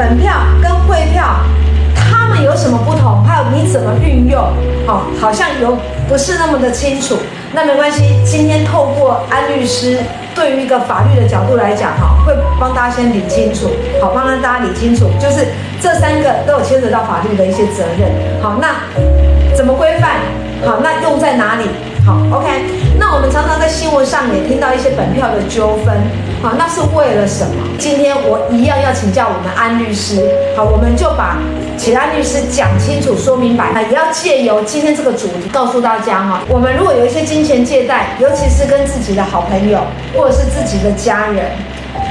本票跟汇票，它们有什么不同？还有你怎么运用？好，好像有不是那么的清楚。那没关系，今天透过安律师对于一个法律的角度来讲，哈，会帮大家先理清楚，好，帮大家理清楚，就是这三个都有牵扯到法律的一些责任。好，那怎么规范？好，那用在哪里？好，OK。那我们常常在新闻上也听到一些本票的纠纷，好，那是为了什么？今天我一样要请教我们安律师，好，我们就把请安律师讲清楚、说明白，也要借由今天这个主题告诉大家哈，我们如果有一些金钱借贷，尤其是跟自己的好朋友或者是自己的家人，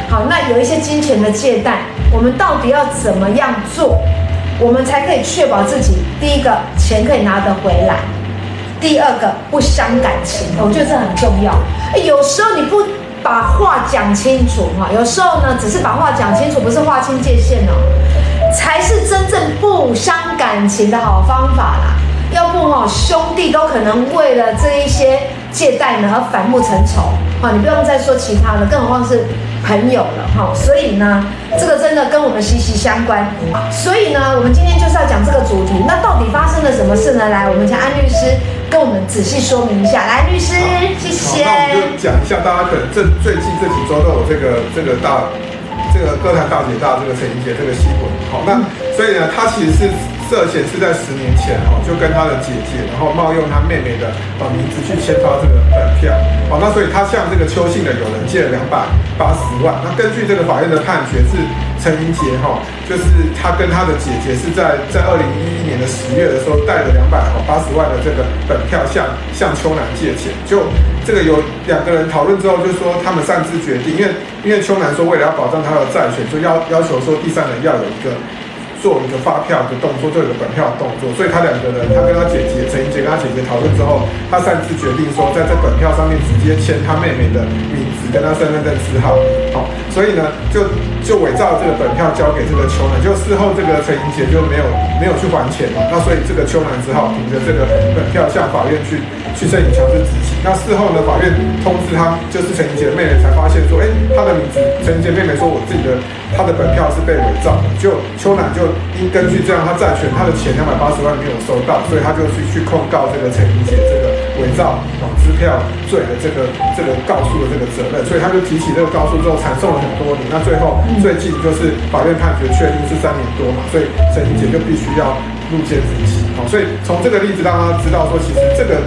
好，那有一些金钱的借贷，我们到底要怎么样做，我们才可以确保自己第一个钱可以拿得回来。第二个不伤感情，我觉得这很重要。有时候你不把话讲清楚哈，有时候呢只是把话讲清楚，不是划清界限哦，才是真正不伤感情的好方法啦。要不哈，兄弟都可能为了这一些借贷呢而反目成仇。好，你不用再说其他的，更何况是朋友了哈。所以呢，这个真的跟我们息息相关。所以呢，我们今天就是要讲这个主题。那到底发生了什么事呢？来，我们请安律师。跟我们仔细说明一下，来，律师，谢谢。那我们就讲一下，大家可能这最近这几周都有这个这个大这个歌坛大姐大这个陈怡姐这个新闻，好，那所以呢，他其实是。涉嫌是在十年前哈，就跟他的姐姐，然后冒用他妹妹的呃名字去签发这个本票，好，那所以他向这个邱姓的友人借了两百八十万。那根据这个法院的判决是陈英杰哈，就是他跟他的姐姐是在在二零一一年的十月的时候带了两百八十万的这个本票向向邱男借钱，就这个有两个人讨论之后，就说他们擅自决定，因为因为邱男说为了要保障他的债权，就要要求说第三人要有一个。做一个发票的动作，做一个本票的动作，所以他两个人，他跟他姐姐陈怡杰跟他姐姐讨论之后，他擅自决定说，在这本票上面直接签他妹妹的名字跟他身份证字号，好，所以呢，就就伪造这个本票交给这个邱男，就事后这个陈怡杰就没有没有去还钱嘛，那所以这个邱男只好凭着这个本票向法院去去申请强制执行。那事后呢，法院通知他，就是陈怡洁的妹妹才发现说，哎，她的名字，陈怡洁妹妹说，我自己的她的本票是被伪造的，就邱男就。因根据这样，他债权他的钱两百八十万没有收到，所以他就去去控告这个陈怡洁这个伪造哦支票罪的这个这个告诉的这个责任，所以他就提起这个告诉之后，缠讼了很多年。那最后最近就是法院判决确定是三年多嘛，所以陈怡洁就必须要入监服刑。好，所以从这个例子让他知道说，其实这个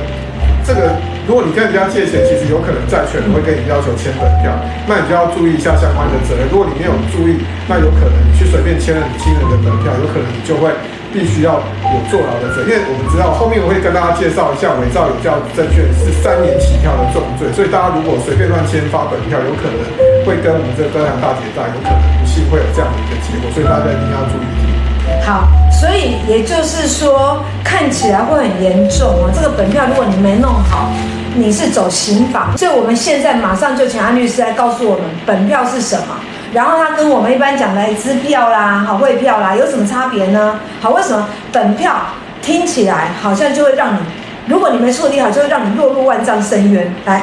这个。如果你跟人家借钱，其实有可能债权人会跟你要求签本票，那你就要注意一下相关的责任。如果你没有注意，那有可能你去随便签了你亲人的本票，有可能你就会必须要有坐牢的责任。因为我们知道后面我会跟大家介绍一下，伪造有效证券是三年起跳的重罪，所以大家如果随便乱签发本票，有可能会跟我们这个歌坛大姐大有可能不幸会有这样的一个结果，所以大家一定要注意。好，所以也就是说，看起来会很严重啊。这个本票如果你没弄好，你是走刑法。所以我们现在马上就请安律师来告诉我们，本票是什么，然后它跟我们一般讲的支票啦、好汇票啦有什么差别呢？好，为什么本票听起来好像就会让你，如果你没处理好，就会让你落入万丈深渊？来。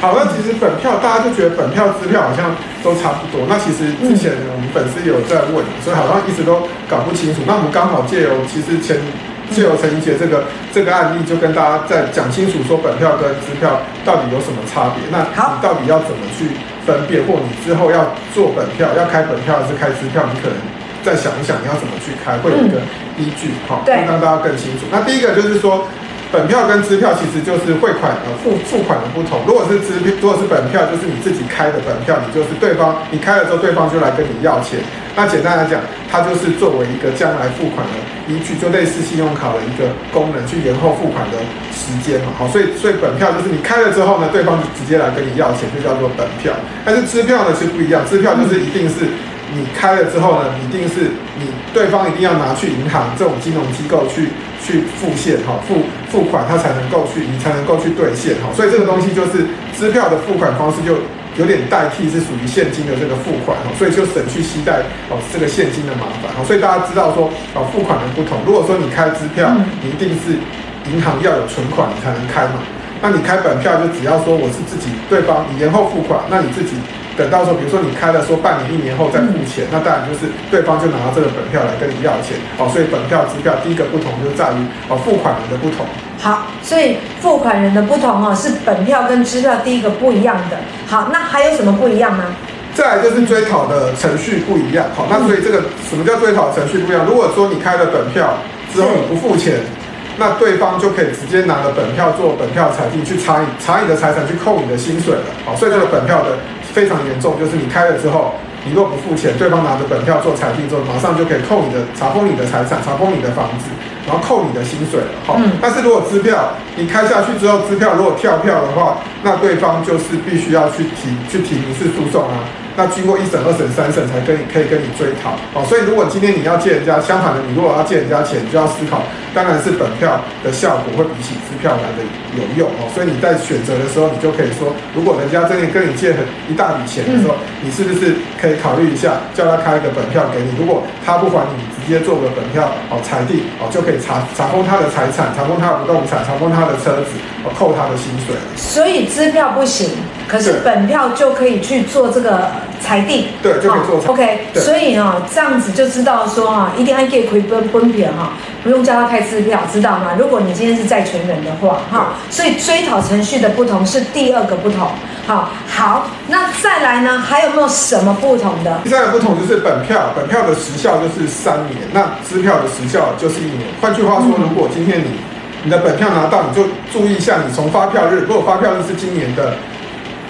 好，那其实本票大家就觉得本票支票好像都差不多。那其实之前我们粉丝有在问，所以好像一直都搞不清楚。那我们刚好借由其实前借由陈怡杰这个这个案例，就跟大家再讲清楚，说本票跟支票到底有什么差别。那你到底要怎么去分辨，或你之后要做本票，要开本票还是开支票，你可能再想一想你要怎么去开，会有一个依据。好，会让大家更清楚。那第一个就是说。本票跟支票其实就是汇款呃付付款的不同。如果是支票，如果是本票，就是你自己开的本票，你就是对方你开了之后，对方就来跟你要钱。那简单来讲，它就是作为一个将来付款的依据，就类似信用卡的一个功能，去延后付款的时间嘛。好，所以所以本票就是你开了之后呢，对方就直接来跟你要钱，就叫做本票。但是支票呢其实不一样，支票就是一定是你开了之后呢，一定是你对方一定要拿去银行这种金融机构去。去付现哈付付款，它才能够去，你才能够去兑现哈，所以这个东西就是支票的付款方式，就有点代替是属于现金的这个付款哈，所以就省去携带哦这个现金的麻烦哈，所以大家知道说哦付款的不同，如果说你开支票，你一定是银行要有存款你才能开嘛，那你开本票就只要说我是自己对方你延后付款，那你自己。等到说，比如说你开了说半年、一年后再付钱，嗯、那当然就是对方就拿到这个本票来跟你要钱哦。所以本票、支票第一个不同就在于哦付款人的不同。好，所以付款人的不同哦，是本票跟支票第一个不一样的。好，那还有什么不一样呢？再来就是追讨的程序不一样。好，那所以这个什么叫追讨程序不一样？如果说你开了本票之后你不付钱。那对方就可以直接拿了本票做本票裁定，去查你查你的财产，去扣你的薪水了。好，所以这个本票的非常严重，就是你开了之后，你若不付钱，对方拿着本票做裁定之后，马上就可以扣你的查封你的财产，查封你的房子，然后扣你的薪水了。好，但是如果支票你开下去之后，支票如果跳票的话，那对方就是必须要去提去提民事诉讼啊。那经过一审、二审、三审才跟你可以跟你追讨哦，所以如果今天你要借人家，相反的，你如果要借人家钱，你就要思考，当然是本票的效果会比起支票来的有用哦。所以你在选择的时候，你就可以说，如果人家真的跟你借很一大笔钱的时候，你是不是可以考虑一下，叫他开一个本票给你？如果他不还你，接做个本票哦裁定哦，就可以查查封他的财产，查封他的不动产，查封他的车子，哦扣他的薪水。所以支票不行。可是本票就可以去做这个裁定，对，就可以做裁定。OK，所以啊，这样子就知道说啊，一定要给亏本本票哈，不用叫他开支票，知道吗？如果你今天是债权人的话，哈，所以追讨程序的不同是第二个不同。好，好，那再来呢，还有没有什么不同的？第三个不同就是本票，本票的时效就是三年，那支票的时效就是一年。换句话说，如果今天你你的本票拿到，你就注意一下，你从发票日，如果发票日是今年的。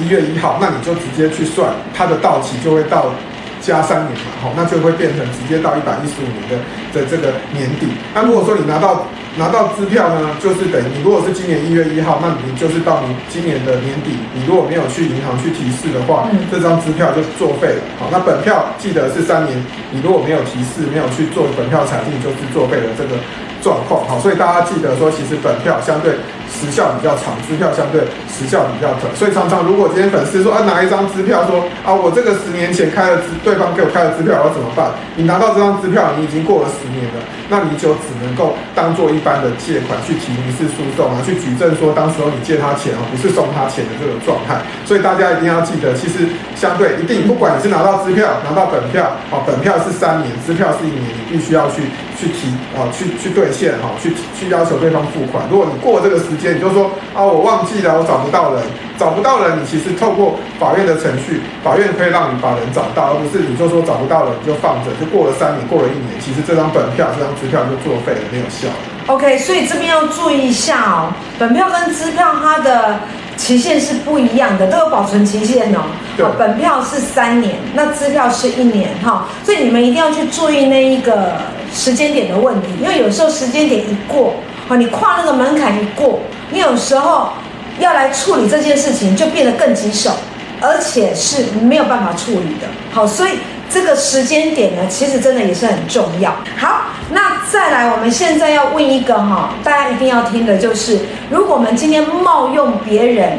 一月一号，那你就直接去算，它的到期就会到加三年嘛，好，那就会变成直接到一百一十五年的的这个年底。那如果说你拿到拿到支票呢，就是等于你如果是今年一月一号，那你就是到你今年的年底，你如果没有去银行去提示的话，这张支票就作废了。好，那本票记得是三年，你如果没有提示，没有去做本票裁定，就是作废了这个状况。好，所以大家记得说，其实本票相对。时效比较长，支票相对时效比较短，所以常常如果今天粉丝说啊，拿一张支票说啊，我这个十年前开了支，对方给我开了支票，我要怎么办？你拿到这张支票，你已经过了十年了，那你就只能够当做一般的借款去提民事诉讼啊，去举证说当时候你借他钱啊，不是送他钱的这个状态。所以大家一定要记得，其实相对一定，不管你是拿到支票，拿到本票，哦，本票是三年，支票是一年，你必须要去去提啊，去去兑现哈，去去要求对方付款。如果你过这个时间，你就说啊，我忘记了，我找不到人，找不到人，你其实透过法院的程序，法院可以让你把人找到，而不是你就说找不到人你就放着，就过了三年，过了一年，其实这张本票、这张支票就作废了，没有效了。OK，所以这边要注意一下哦，本票跟支票它的期限是不一样的，都有保存期限哦。对，本票是三年，那支票是一年哈，所以你们一定要去注意那一个时间点的问题，因为有时候时间点一过。你跨那个门槛一过，你有时候要来处理这件事情就变得更棘手，而且是没有办法处理的。好，所以这个时间点呢，其实真的也是很重要。好，那再来，我们现在要问一个哈，大家一定要听的就是，如果我们今天冒用别人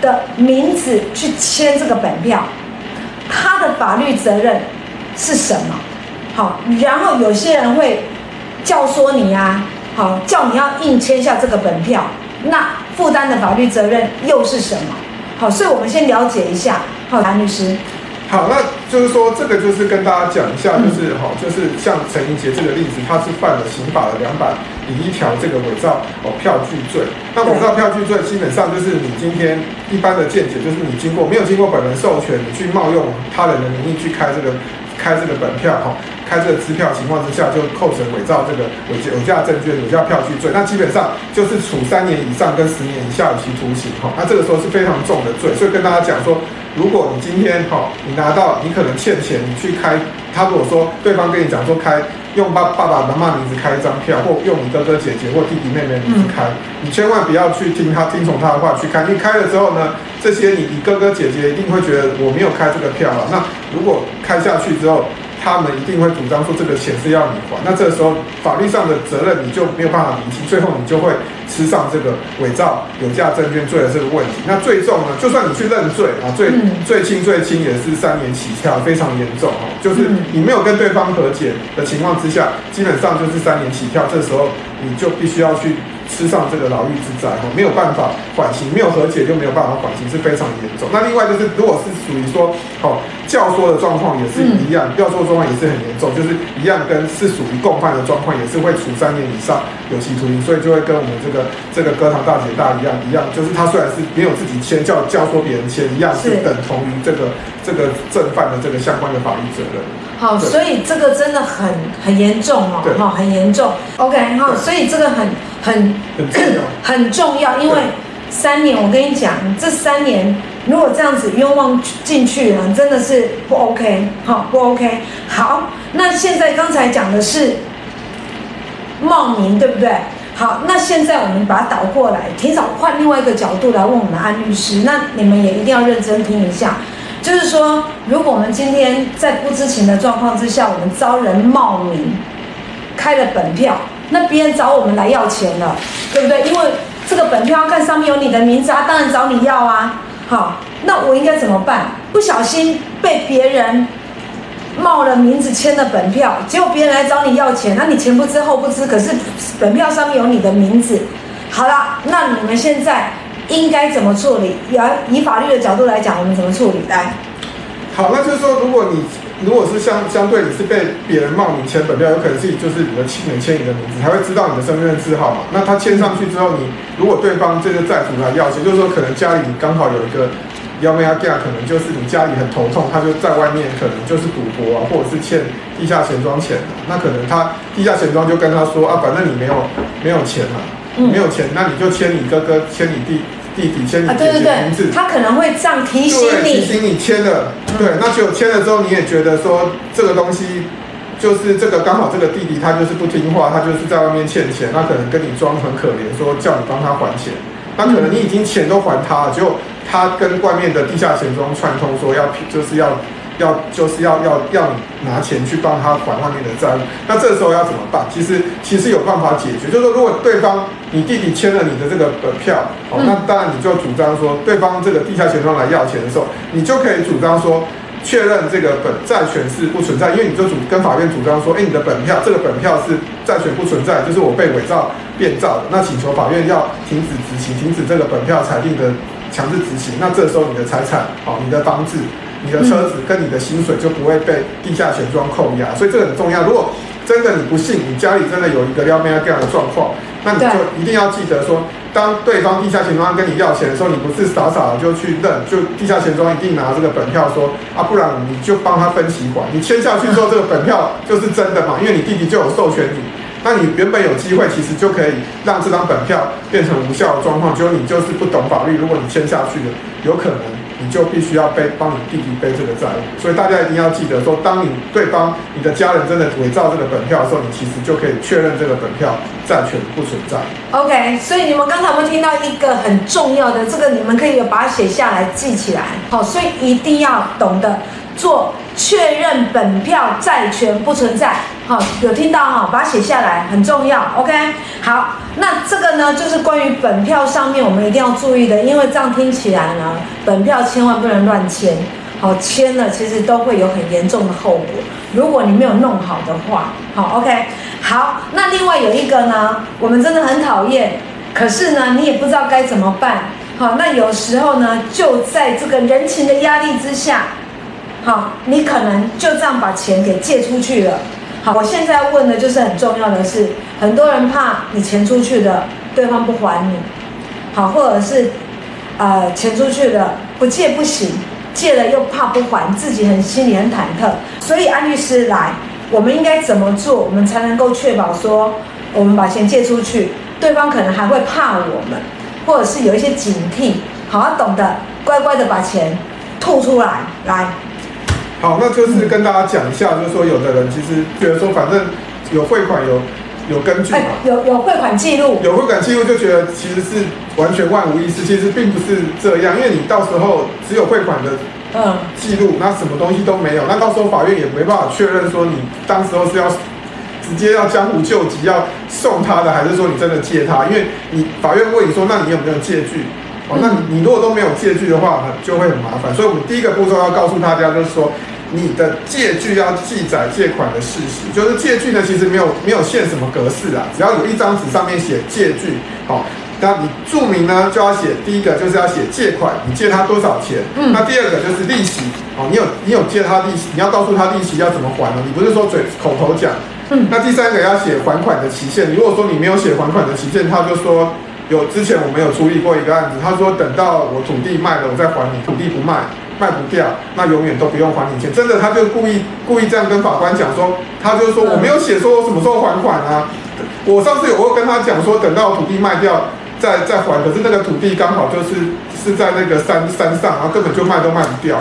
的名字去签这个本票，他的法律责任是什么？好，然后有些人会教唆你啊。好，叫你要硬签下这个本票，那负担的法律责任又是什么？好，所以我们先了解一下。好，安律师。好，那就是说，这个就是跟大家讲一下，就是哈，就是像陈怡洁这个例子，他是犯了刑法的两百零一条这个伪造哦票据罪。那伪造票据罪基本上就是你今天一般的见解，就是你经过没有经过本人授权，你去冒用他人的名义去开这个开这个本票哈。开这个支票情况之下，就构成伪造这个有有价证券、有价票据罪，那基本上就是处三年以上跟十年以下有期徒刑哈。那这个时候是非常重的罪，所以跟大家讲说，如果你今天哈，你拿到你可能欠钱，你去开，他如果说对方跟你讲说开用爸爸爸妈妈名字开一张票，或用你哥哥姐姐或弟弟妹妹名字开，你千万不要去听他听从他的话去开。你开了之后呢，这些你你哥哥姐姐一定会觉得我没有开这个票了。那如果开下去之后，他们一定会主张说这个钱是要你还，那这个时候法律上的责任你就没有办法厘清，最后你就会吃上这个伪造有价证券罪的这个问题。那最重呢，就算你去认罪啊，最最轻最轻也是三年起跳，非常严重哦。就是你没有跟对方和解的情况之下，基本上就是三年起跳，这时候你就必须要去吃上这个牢狱之灾哈，没有办法缓刑，没有和解就没有办法缓刑，是非常严重。那另外就是，如果是属于说哦教唆的状况也是一样，教唆状况也是很严重，就是一样跟是属于共犯的状况，也是会处三年以上有期徒刑，所以就会跟我们这个这个哥堂大姐大一样一样，就是他虽然是没有自己签，教教唆别人签一样，是等同于这个这个正犯的这个相关的法律责任。好，所以这个真的很很严重哦，哈，很严重。OK，好，所以这个很很很重要，很重要，因为三年，我跟你讲，这三年如果这样子冤枉进去了，真的是不 OK，好，不 OK。好，那现在刚才讲的是茂名，对不对？好，那现在我们把它倒过来，提早换另外一个角度来问我们的安律师，那你们也一定要认真听一下。就是说，如果我们今天在不知情的状况之下，我们遭人冒名开了本票，那别人找我们来要钱了，对不对？因为这个本票看上面有你的名字啊，当然找你要啊。好，那我应该怎么办？不小心被别人冒了名字签了本票，结果别人来找你要钱，那你前不知后不知，可是本票上面有你的名字。好了，那你们现在。应该怎么处理？以以法律的角度来讲，我们怎么处理？来，好，那就是说，如果你如果是相相对你是被别人冒名签本票，有可能是就是你的亲人签你的名字，才会知道你的身份证字号嘛。那他签上去之后，你如果对方这个债主来要钱，就是说可能家里刚好有一个要不要价，可能就是你家里很头痛，他就在外面可能就是赌博啊，或者是欠地下钱庄钱，那可能他地下钱庄就跟他说啊，反正你没有没有钱嘛，没有钱，那你就签你哥哥，签你弟。弟弟签你姐姐名字，他可能会这样提醒你，提醒你签了。对，那就签了之后，你也觉得说这个东西就是这个刚好这个弟弟他就是不听话，他就是在外面欠钱，他可能跟你装很可怜，说叫你帮他还钱。那可能你已经钱都还他了，结果他跟外面的地下钱庄串通，说要就是要。要就是要要要你拿钱去帮他还外面的债务，那这时候要怎么办？其实其实有办法解决，就是说如果对方你弟弟签了你的这个本票，哦，那当然你就主张说，对方这个地下钱庄来要钱的时候，你就可以主张说，确认这个本债权是不存在，因为你就主跟法院主张说，哎，你的本票这个本票是债权不存在，就是我被伪造变造的，那请求法院要停止执行，停止这个本票裁定的强制执行，那这时候你的财产，好，你的房子。你的车子跟你的薪水就不会被地下钱庄扣押，所以这个很重要。如果真的你不信，你家里真的有一个撩妹这样的状况，那你就一定要记得说，当对方地下钱庄跟你要钱的时候，你不是傻傻的就去认，就地下钱庄一定拿这个本票说啊，不然你就帮他分期还，你签下去之后，这个本票就是真的嘛，因为你弟弟就有授权你，那你原本有机会其实就可以让这张本票变成无效的状况，就你就是不懂法律，如果你签下去了，有可能。你就必须要背帮你弟弟背这个债务，所以大家一定要记得说，当你对方你的家人真的伪造这个本票的时候，你其实就可以确认这个本票债权不存在。OK，所以你们刚才有没有听到一个很重要的，这个你们可以把它写下来记起来。好，所以一定要懂得做确认本票债权不存在。好，有听到哈，把它写下来很重要。OK，好，那这个呢，就是关于本票上面我们一定要注意的，因为这样听起来呢，本票千万不能乱签。好，签了其实都会有很严重的后果，如果你没有弄好的话。好，OK，好，那另外有一个呢，我们真的很讨厌，可是呢，你也不知道该怎么办。好，那有时候呢，就在这个人情的压力之下，好，你可能就这样把钱给借出去了。好，我现在问的就是很重要的是，很多人怕你钱出去的，对方不还你，好，或者是，呃，钱出去了不借不行，借了又怕不还，自己很心里很忐忑。所以安律师来，我们应该怎么做，我们才能够确保说，我们把钱借出去，对方可能还会怕我们，或者是有一些警惕，好，懂得乖乖的把钱吐出来，来。好，那就是跟大家讲一下，就是说，有的人其实觉得说，反正有汇款有有根据嘛，有有汇款记录，有汇款记录就觉得其实是完全万无一失，其实并不是这样，因为你到时候只有汇款的嗯记录，那什么东西都没有，那到时候法院也没办法确认说你当时候是要直接要江湖救急要送他的，还是说你真的借他，因为你法院问你说，那你有没有借据？哦，那你你如果都没有借据的话，就会很麻烦。所以，我们第一个步骤要告诉大家，就是说，你的借据要记载借款的事实，就是借据呢，其实没有没有限什么格式啊，只要有一张纸上面写借据，好，那你注明呢就要写第一个就是要写借款，你借他多少钱，嗯，那第二个就是利息，哦，你有你有借他利息，你要告诉他利息要怎么还呢？你不是说嘴口头讲，嗯，那第三个要写还款的期限，你如果说你没有写还款的期限，他就说有之前我们有处理过一个案子，他说等到我土地卖了我再还你，土地不卖。卖不掉，那永远都不用还你钱。真的，他就故意故意这样跟法官讲说，他就说我没有写说我什么时候还款啊。我上次有我跟他讲说，等到土地卖掉再再还，可是那个土地刚好就是是在那个山山上，然后根本就卖都卖不掉，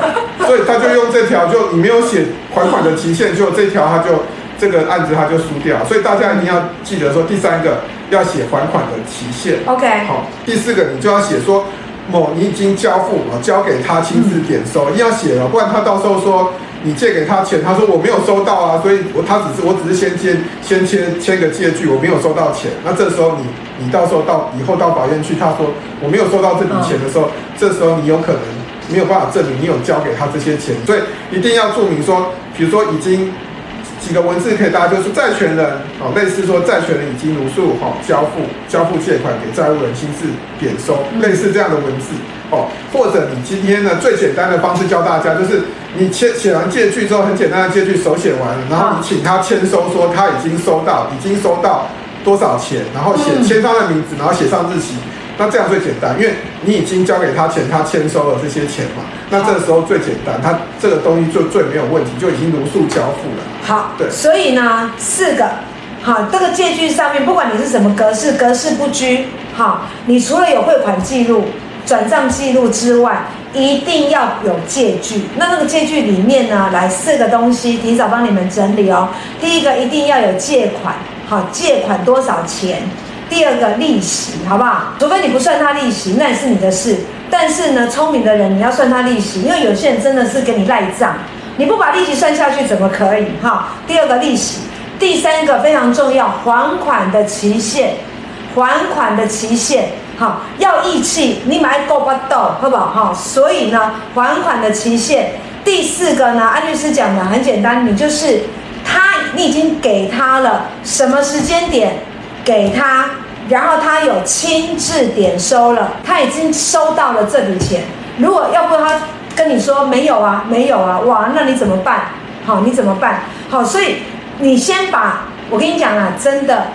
所以他就用这条，就你没有写还款的期限，就这条他就这个案子他就输掉。所以大家一定要记得说，第三个要写还款的期限。OK，好，第四个你就要写说。某，你已经交付了，交给他亲自点收，一定要写了，不然他到时候说你借给他钱，他说我没有收到啊，所以我他只是我只是先签先签签个借据，我没有收到钱。那这时候你你到时候到以后到法院去，他说我没有收到这笔钱的时候，这时候你有可能没有办法证明你有交给他这些钱，所以一定要注明说，比如说已经。几个文字可以，大家就是债权人哦，类似说债权人已经如数哈交付交付借款给债务人亲自点收，类似这样的文字哦，或者你今天呢最简单的方式教大家，就是你签写完借据之后，很简单的借据手写完了，然后你请他签收，说他已经收到，已经收到多少钱，然后写签他的名字，然后写上日期。那这样最简单，因为你已经交给他钱，他签收了这些钱嘛。那这个时候最简单，他这个东西就最没有问题，就已经如数交付了。好，对。所以呢，四个，好，这个借据上面，不管你是什么格式，格式不拘。好，你除了有汇款记录、转账记录之外，一定要有借据。那那个借据里面呢，来四个东西，提早帮你们整理哦。第一个，一定要有借款，好，借款多少钱？第二个利息，好不好？除非你不算他利息，那也是你的事。但是呢，聪明的人你要算他利息，因为有些人真的是给你赖账，你不把利息算下去怎么可以？哈。第二个利息，第三个非常重要，还款的期限，还款的期限，好，要义气，你买够不到，好不好？哈。所以呢，还款的期限。第四个呢，安律师讲的很简单，你就是他，你已经给他了什么时间点？给他，然后他有亲自点收了，他已经收到了这笔钱。如果要不他跟你说没有啊，没有啊，哇，那你怎么办？好，你怎么办？好，所以你先把，我跟你讲啊，真的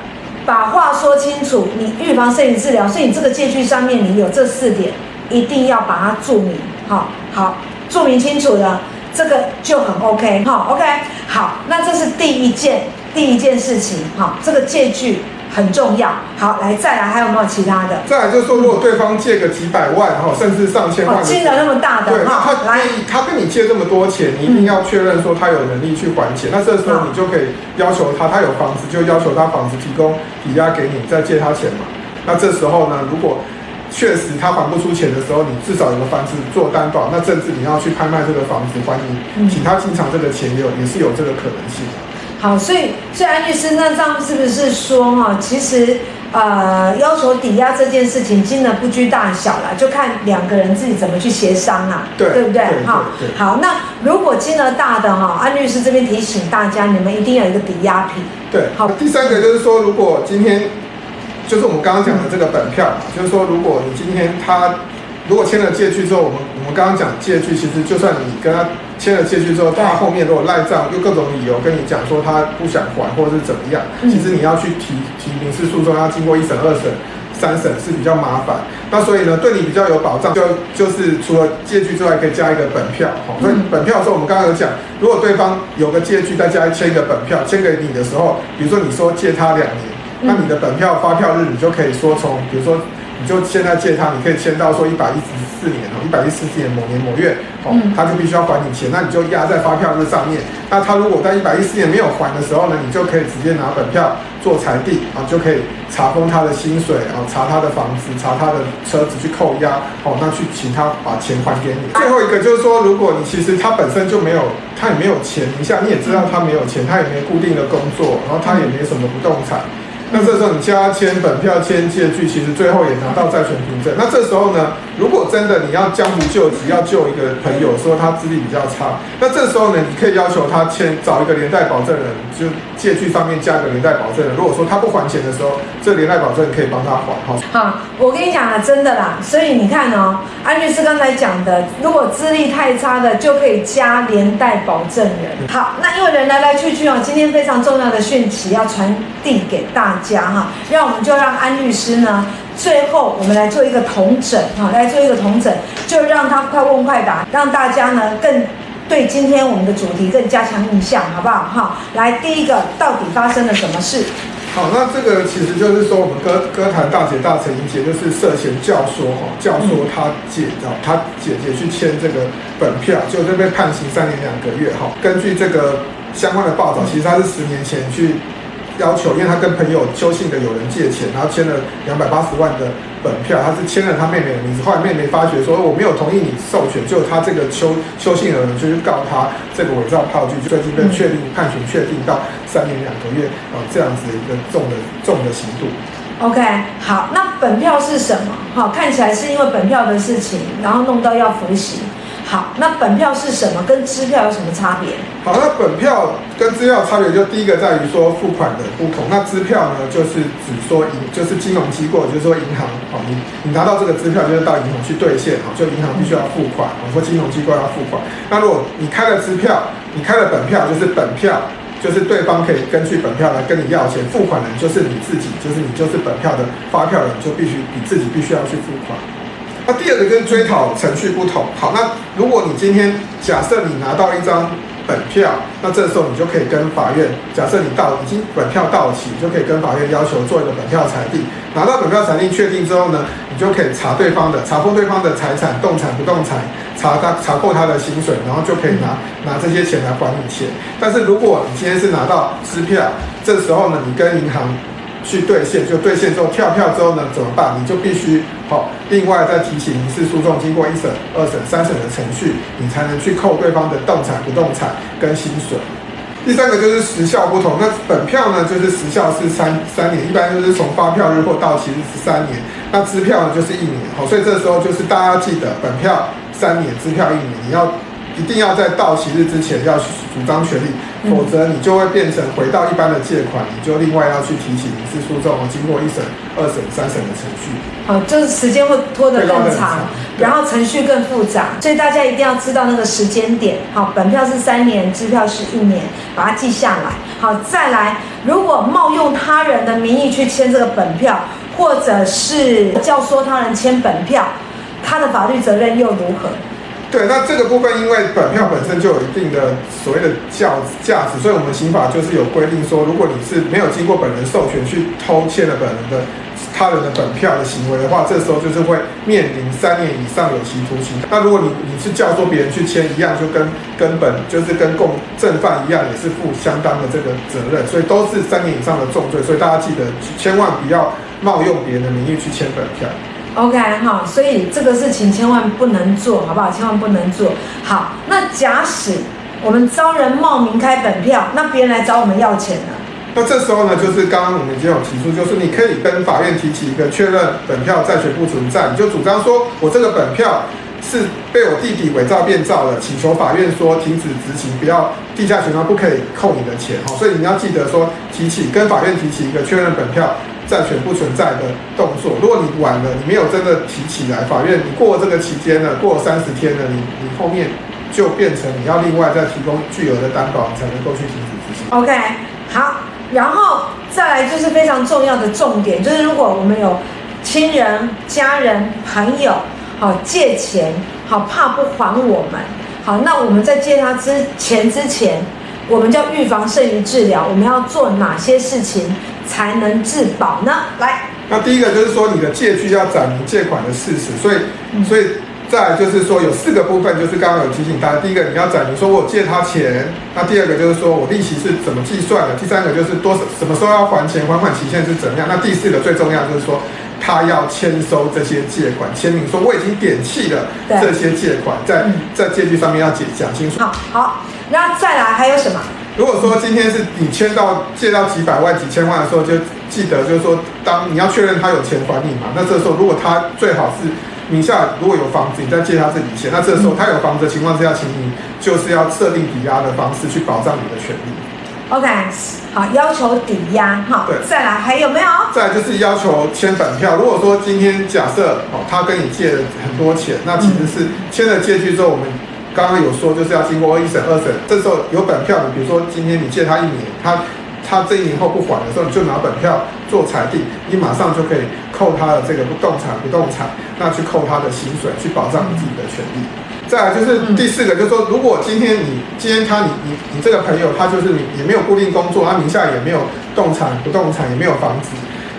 把话说清楚。你预防摄影治疗，所以你这个借据上面你有这四点，一定要把它注明。好，好，注明清楚了，这个就很 OK。好，OK，好，那这是第一件，第一件事情。好，这个借据。很重要。好，来再来，还有没有其他的？再来就是说，如果对方借个几百万，哈，甚至上千万，金额那么大的，对，他来，他跟你借这么多钱，你一定要确认说他有能力去还钱。那这时候你就可以要求他，他有房子就要求他房子提供抵押给你，再借他钱嘛。那这时候呢，如果确实他还不出钱的时候，你至少有个房子做担保，那甚至你要去拍卖这个房子还你，请他进场这个钱也有也是有这个可能性的。好，所以所以安律师，那这样是不是说哈，其实呃，要求抵押这件事情，金额不拘大小啦，就看两个人自己怎么去协商啊，对，对不对？哈，好，那如果金额大的哈，安律师这边提醒大家，你们一定要有一个抵押品。对，好。第三个就是说，如果今天就是我们刚刚讲的这个本票，就是说，如果你今天他如果签了借据之后，我们我们刚刚讲借据，其实就算你跟他。签了借据之后，他后面如果赖账，用各种理由跟你讲说他不想还或者是怎么样，其实你要去提提民事诉讼，要经过一审、二审、三审是比较麻烦。那所以呢，对你比较有保障，就就是除了借据之外，可以加一个本票。好，所以本票的时候，我们刚刚有讲，如果对方有个借据，再加签一个本票，签给你的时候，比如说你说借他两年，那你的本票发票日，你就可以说从，比如说。你就现在借他，你可以签到说一百一十四年哦，一百一十四年某年某月哦，他就必须要还你钱，那你就压在发票这上面。那他如果在一百一十四年没有还的时候呢，你就可以直接拿本票做裁定啊，就可以查封他的薪水啊，查他的房子，查他的车子去扣押哦，那去请他把钱还给你。最后一个就是说，如果你其实他本身就没有，他也没有钱，一下你也知道他没有钱，他也没固定的工作，然后他也没什么不动产。那这时候你加签本票、签借据，其实最后也拿到债权凭证。那这时候呢，如果真的你要江湖救急，要救一个朋友，说他资历比较差，那这时候呢，你可以要求他签找一个连带保证人，就借据上面加个连带保证人。如果说他不还钱的时候，这连带保证人可以帮他还。好，好，我跟你讲啊，真的啦。所以你看哦，安律师刚才讲的，如果资历太差的，就可以加连带保证人。好，那因为人来来去去哦，今天非常重要的讯息要传递给大家哈，让我们就让安律师呢，最后我们来做一个统整哈，来做一个统整，就让他快问快答，让大家呢更对今天我们的主题更加强印象，好不好？哈，来第一个，到底发生了什么事？好，那这个其实就是说，我们歌歌坛大姐大陈英杰就是涉嫌教唆哈，教唆他姐啊，他姐姐去签这个本票，就被判刑三年两个月哈。根据这个相关的报道，其实他是十年前去。要求，因为他跟朋友邱姓的有人借钱，然后签了两百八十万的本票，他是签了他妹妹的名字。后来妹妹发觉说我没有同意你授权，就他这个邱邱姓的人就去告他这个伪造票据，最近被确定判刑确定到三年两个月啊这样子一个重的重的刑度。OK，好，那本票是什么？好，看起来是因为本票的事情，然后弄到要服刑。好，那本票是什么？跟支票有什么差别？好，那本票跟支票差别就第一个在于说付款的不同。那支票呢，就是指说银，就是金融机构，就是说银行，好，你你拿到这个支票，就是到银行去兑现，好，就银行必须要付款，或金融机构要付款。那如果你开了支票，你开了本票，就是本票，就是对方可以根据本票来跟你要钱，付款人就是你自己，就是你就是本票的发票人，就必须你自己必须要去付款。那第二个跟追讨程序不同，好，那如果你今天假设你拿到一张本票，那这时候你就可以跟法院，假设你到已经本票到期，你就可以跟法院要求做一个本票裁定。拿到本票裁定确定之后呢，你就可以查对方的，查封对方的财产，动产不动产，查他查扣他的薪水，然后就可以拿拿这些钱来还你钱。但是如果你今天是拿到支票，这时候呢，你跟银行。去兑现，就兑现之后跳票之后呢，怎么办？你就必须好，另外再提起民事诉讼，经过一审、二审、三审的程序，你才能去扣对方的动产、不动产跟薪水。第三个就是时效不同，那本票呢，就是时效是三三年，一般就是从发票日或到期日是三年，那支票呢就是一年。好，所以这时候就是大家要记得，本票三年，支票一年，你要。一定要在到期日之前要主张权利，否则你就会变成回到一般的借款，你就另外要去提起民事诉讼，经过一审、二审、三审的程序。好，就是时间会拖得更长，长然后程序更复杂，所以大家一定要知道那个时间点。好，本票是三年，支票是一年，把它记下来。好，再来，如果冒用他人的名义去签这个本票，或者是教唆他人签本票，他的法律责任又如何？对，那这个部分因为本票本身就有一定的所谓的价价值，所以我们刑法就是有规定说，如果你是没有经过本人授权去偷窃了本人的他人的本票的行为的话，这时候就是会面临三年以上有期徒刑。那如果你你是教唆别人去签一样，就跟跟本就是跟共正犯一样，也是负相当的这个责任，所以都是三年以上的重罪。所以大家记得千万不要冒用别人的名义去签本票。OK 哈，所以这个事情千万不能做，好不好？千万不能做。好，那假使我们遭人冒名开本票，那别人来找我们要钱呢？那这时候呢，就是刚刚我们已经有提出，就是你可以跟法院提起一个确认本票债权不存在，你就主张说我这个本票是被我弟弟伪造变造的，请求法院说停止执行，不要地下钱庄不可以扣你的钱。好，所以你要记得说提起跟法院提起一个确认本票。债权不存在的动作，如果你晚了，你没有真的提起来，法院你过这个期间呢，过三十天呢，你你后面就变成你要另外再提供巨额的担保，你才能够去停止执行。OK，好，然后再来就是非常重要的重点，就是如果我们有亲人、家人、朋友，好借钱，好怕不还我们，好，那我们在借他之前之前，我们叫预防胜于治疗，我们要做哪些事情？才能自保呢？来，那第一个就是说，你的借据要载明借款的事实，所以，所以再来就是说，有四个部分，就是刚刚有提醒大家，第一个你要载明说我借他钱，那第二个就是说我利息是怎么计算的，第三个就是多什么时候要还钱，还款期限是怎么样，那第四个最重要就是说，他要签收这些借款，签名说我已经点弃了这些借款，在在借据上面要解讲清楚。好，好，那再来还有什么？如果说今天是你签到借到几百万、几千万的时候，就记得就是说，当你要确认他有钱还你嘛，那这时候如果他最好是名下如果有房子，你再借他这笔钱，那这时候他有房子的情况之下，请你就是要设定抵押的方式去保障你的权利。OK，好，要求抵押哈。对。再来还有没有？再来就是要求签本票。如果说今天假设哦，他跟你借了很多钱，那其实是签了借据之后，我们。刚刚有说，就是要经过一审、二审，这时候有本票，你比如说今天你借他一年，他他这一年后不还的时候，你就拿本票做裁定，你马上就可以扣他的这个不动产、不动产，那去扣他的薪水，去保障你自己的权利。再来就是第四个，就是说，如果今天你今天他你你你这个朋友他就是你也没有固定工作，他名下也没有动产、不动产，也没有房子。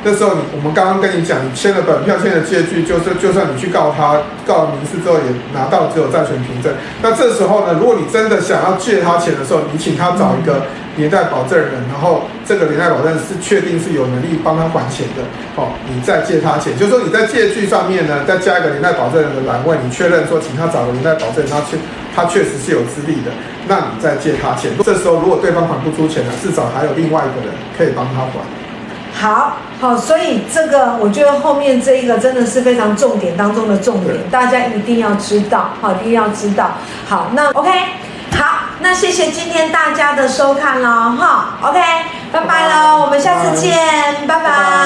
那时候你，我们刚刚跟你讲，你签了本票，签了借据，就是就算你去告他，告了民事之后也拿到只有债权凭证。那这时候呢，如果你真的想要借他钱的时候，你请他找一个连带保证人，然后这个连带保证人是确定是有能力帮他还钱的，哦，你再借他钱，就是说你在借据上面呢，再加一个连带保证人的栏位，你确认说请他找个连带保证人，他确他确实是有资历的，那你再借他钱。这时候如果对方还不出钱了，至少还有另外一个人可以帮他还。好好，所以这个我觉得后面这一个真的是非常重点当中的重点，大家一定要知道，好，一定要知道。好，那 OK，好，那谢谢今天大家的收看喽，哈，OK，拜拜喽，我们下次见，拜拜。拜拜。